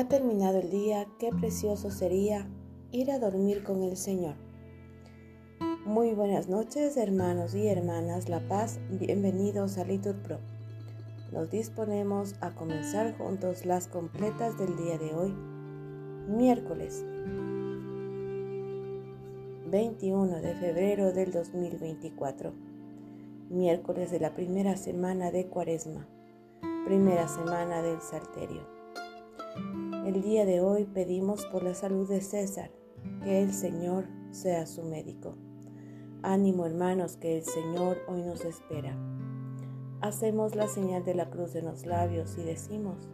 Ha terminado el día, qué precioso sería ir a dormir con el Señor. Muy buenas noches, hermanos y hermanas La Paz, bienvenidos a Litur Pro. Nos disponemos a comenzar juntos las completas del día de hoy, miércoles 21 de febrero del 2024, miércoles de la primera semana de Cuaresma, primera semana del Salterio. El día de hoy pedimos por la salud de César, que el Señor sea su médico. Ánimo hermanos, que el Señor hoy nos espera. Hacemos la señal de la cruz en los labios y decimos,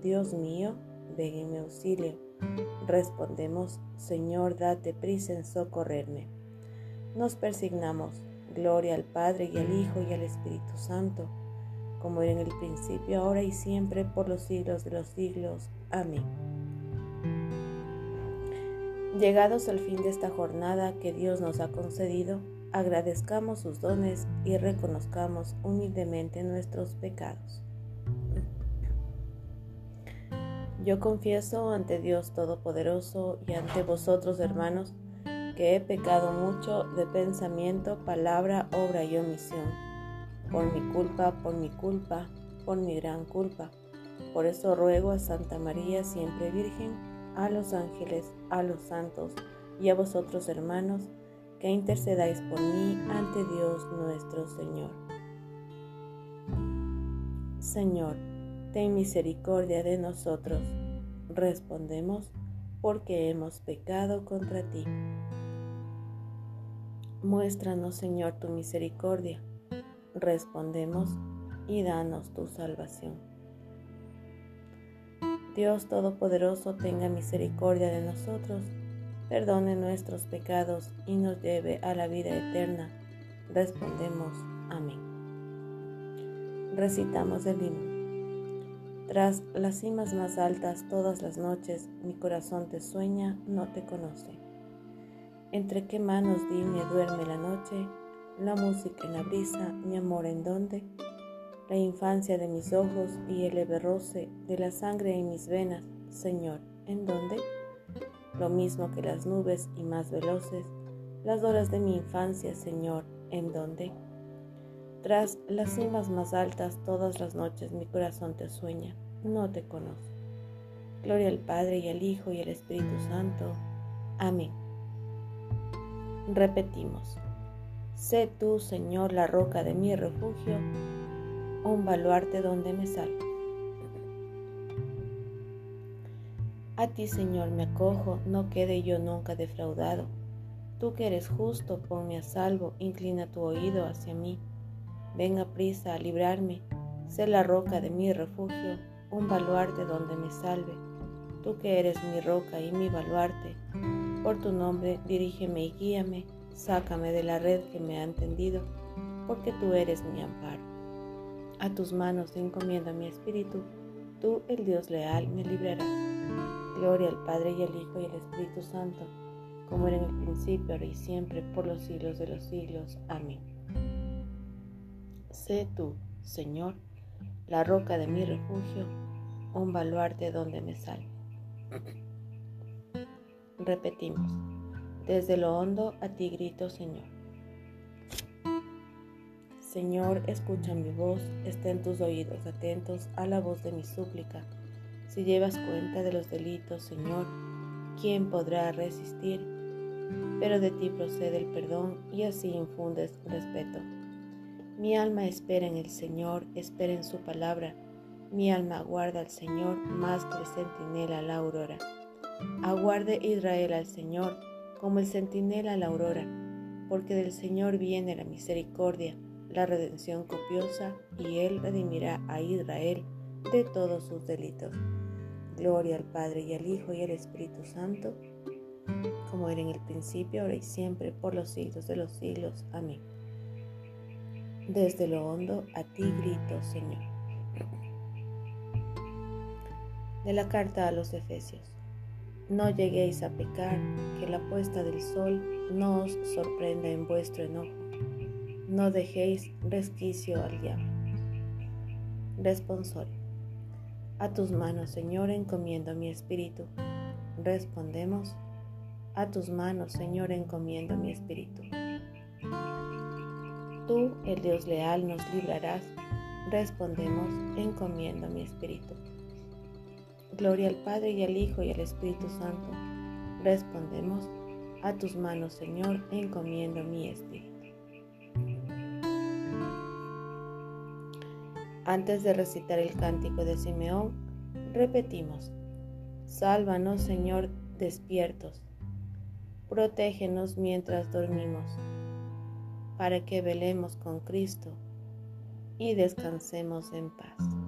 Dios mío, ven en mi auxilio. Respondemos, Señor, date prisa en socorrerme. Nos persignamos, gloria al Padre y al Hijo y al Espíritu Santo como era en el principio, ahora y siempre, por los siglos de los siglos. Amén. Llegados al fin de esta jornada que Dios nos ha concedido, agradezcamos sus dones y reconozcamos humildemente nuestros pecados. Yo confieso ante Dios Todopoderoso y ante vosotros, hermanos, que he pecado mucho de pensamiento, palabra, obra y omisión por mi culpa, por mi culpa, por mi gran culpa. Por eso ruego a Santa María, siempre Virgen, a los ángeles, a los santos y a vosotros hermanos, que intercedáis por mí ante Dios nuestro Señor. Señor, ten misericordia de nosotros. Respondemos, porque hemos pecado contra ti. Muéstranos, Señor, tu misericordia respondemos y danos tu salvación. Dios Todopoderoso tenga misericordia de nosotros, perdone nuestros pecados y nos lleve a la vida eterna. Respondemos, amén. Recitamos el himno. Tras las cimas más altas todas las noches, mi corazón te sueña, no te conoce. Entre qué manos dime duerme la noche, la música en la brisa, mi amor en donde, la infancia de mis ojos y el leve roce de la sangre en mis venas, Señor, en donde, lo mismo que las nubes y más veloces, las horas de mi infancia, Señor, en donde, tras las cimas más altas todas las noches mi corazón te sueña, no te conoce. Gloria al Padre y al Hijo y al Espíritu Santo. Amén. Repetimos. Sé tú, Señor, la roca de mi refugio, un baluarte donde me salvo. A ti, Señor, me acojo, no quede yo nunca defraudado. Tú que eres justo, ponme a salvo, inclina tu oído hacia mí. Venga prisa a librarme, sé la roca de mi refugio, un baluarte donde me salve. Tú que eres mi roca y mi baluarte, por tu nombre dirígeme y guíame Sácame de la red que me ha tendido, porque tú eres mi amparo. A tus manos encomiendo mi espíritu, tú, el Dios leal, me librarás. Gloria al Padre y al Hijo y al Espíritu Santo, como era en el principio, ahora y siempre, por los siglos de los siglos. Amén. Sé tú, Señor, la roca de mi refugio, un baluarte donde me salve. Repetimos. Desde lo hondo a ti grito, Señor. Señor, escucha mi voz, estén tus oídos atentos a la voz de mi súplica. Si llevas cuenta de los delitos, Señor, ¿quién podrá resistir? Pero de ti procede el perdón y así infundes respeto. Mi alma espera en el Señor, espera en su palabra. Mi alma aguarda al Señor más que el centinela la aurora. Aguarde Israel al Señor como el centinela a la aurora, porque del Señor viene la misericordia, la redención copiosa, y Él redimirá a Israel de todos sus delitos. Gloria al Padre y al Hijo y al Espíritu Santo, como era en el principio, ahora y siempre, por los siglos de los siglos. Amén. Desde lo hondo a ti grito, Señor. De la carta a los Efesios. No lleguéis a pecar, que la puesta del sol no os sorprenda en vuestro enojo. No dejéis resquicio al diablo. Responsorio. A tus manos, Señor, encomiendo mi espíritu. Respondemos, a tus manos, Señor, encomiendo mi espíritu. Tú, el Dios leal, nos librarás. Respondemos, encomiendo mi espíritu. Gloria al Padre y al Hijo y al Espíritu Santo. Respondemos, a tus manos, Señor, encomiendo mi espíritu. Antes de recitar el cántico de Simeón, repetimos, Sálvanos, Señor, despiertos. Protégenos mientras dormimos, para que velemos con Cristo y descansemos en paz.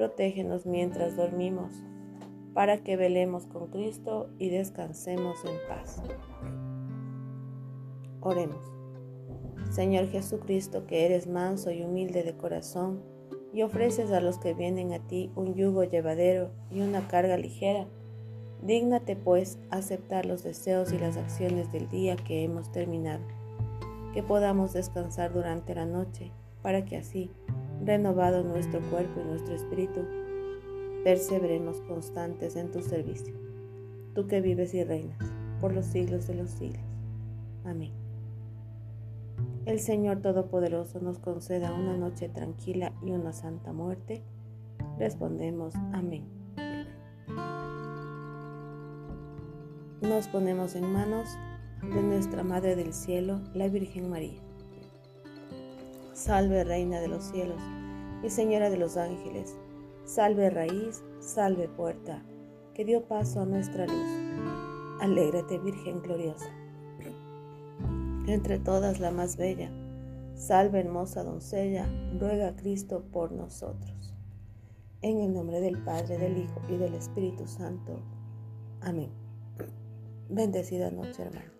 protégenos mientras dormimos, para que velemos con Cristo y descansemos en paz. Oremos. Señor Jesucristo, que eres manso y humilde de corazón, y ofreces a los que vienen a ti un yugo llevadero y una carga ligera. Dígnate pues aceptar los deseos y las acciones del día que hemos terminado, que podamos descansar durante la noche, para que así, renovado nuestro cuerpo y nuestro espíritu, perseveremos constantes en tu servicio, tú que vives y reinas por los siglos de los siglos. Amén. El Señor Todopoderoso nos conceda una noche tranquila y una santa muerte. Respondemos amén. Nos ponemos en manos de nuestra Madre del Cielo, la Virgen María. Salve Reina de los cielos y Señora de los ángeles. Salve raíz, salve puerta, que dio paso a nuestra luz. Alégrate Virgen gloriosa entre todas la más bella. Salve hermosa doncella, ruega a Cristo por nosotros. En el nombre del Padre, del Hijo y del Espíritu Santo. Amén. Bendecida noche, hermano.